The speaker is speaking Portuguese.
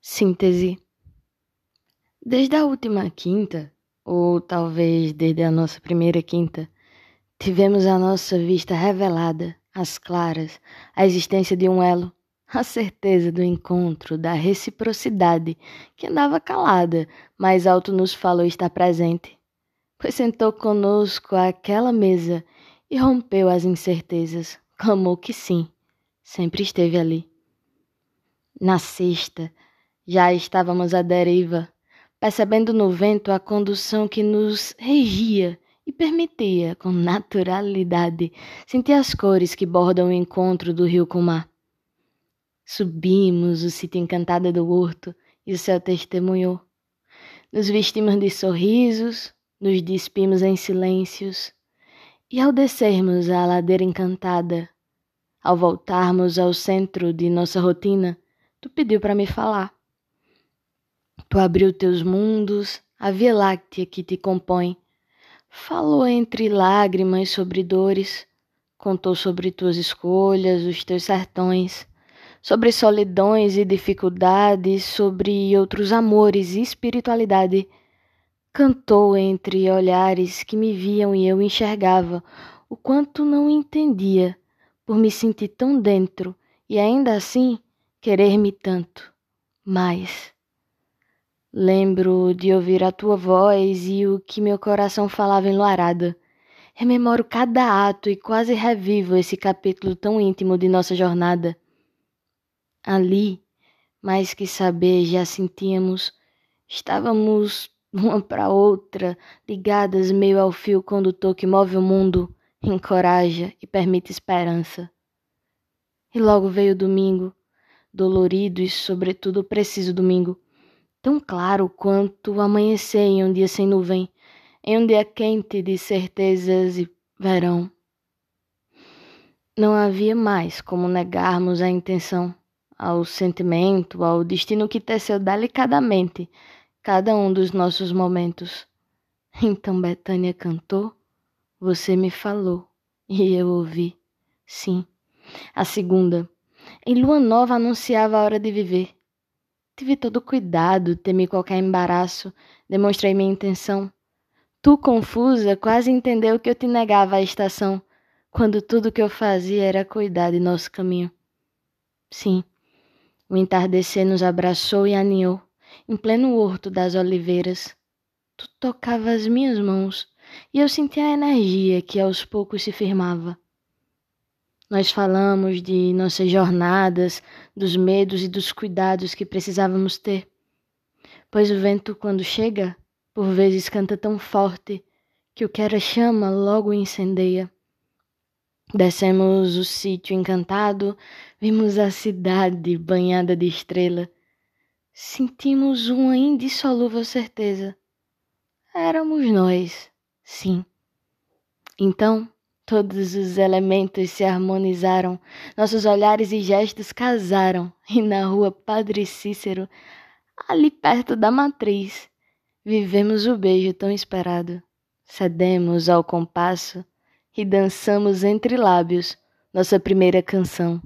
Síntese. Desde a última quinta, ou talvez desde a nossa primeira quinta, tivemos a nossa vista revelada, às claras, a existência de um elo, a certeza do encontro, da reciprocidade, que andava calada, mas alto nos falou estar presente, pois sentou conosco àquela mesa e rompeu as incertezas, clamou que sim, sempre esteve ali. Na sexta, já estávamos à deriva, percebendo no vento a condução que nos regia e permitia, com naturalidade, sentir as cores que bordam o encontro do rio com o mar. Subimos o sítio encantado do horto e o céu testemunhou. Nos vestimos de sorrisos, nos despimos em silêncios, e ao descermos a ladeira encantada, ao voltarmos ao centro de nossa rotina, tu pediu para me falar. Tu abriu teus mundos, a Via Láctea que te compõe. Falou entre lágrimas sobre dores, contou sobre tuas escolhas, os teus sertões, sobre solidões e dificuldades, sobre outros amores e espiritualidade. Cantou entre olhares que me viam e eu enxergava o quanto não entendia, por me sentir tão dentro e ainda assim querer-me tanto. Mais. Lembro de ouvir a tua voz e o que meu coração falava enluarada. Rememoro cada ato e quase revivo esse capítulo tão íntimo de nossa jornada. Ali, mais que saber, já sentíamos, estávamos uma para outra, ligadas meio ao fio condutor que move o mundo, encoraja e permite esperança. E logo veio o domingo, dolorido e, sobretudo, preciso domingo tão claro quanto amanhecer em um dia sem nuvem, em um dia quente de certezas e verão. Não havia mais como negarmos a intenção, ao sentimento, ao destino que teceu delicadamente cada um dos nossos momentos. Então Betânia cantou, você me falou, e eu ouvi. Sim, a segunda. Em lua nova anunciava a hora de viver. Tive todo cuidado, temi qualquer embaraço, demonstrei minha intenção. Tu, confusa, quase entendeu que eu te negava a estação, quando tudo que eu fazia era cuidar de nosso caminho. Sim, o entardecer nos abraçou e aninhou, em pleno horto das oliveiras. Tu tocava as minhas mãos, e eu sentia a energia que aos poucos se firmava. Nós falamos de nossas jornadas, dos medos e dos cuidados que precisávamos ter. Pois o vento, quando chega, por vezes canta tão forte que o que era chama logo incendeia. Descemos o sítio encantado, vimos a cidade banhada de estrela. Sentimos uma indissolúvel certeza. Éramos nós, sim. Então, Todos os elementos se harmonizaram, nossos olhares e gestos casaram, e na rua Padre Cícero, ali perto da matriz, vivemos o beijo tão esperado. Cedemos ao compasso e dançamos entre lábios nossa primeira canção.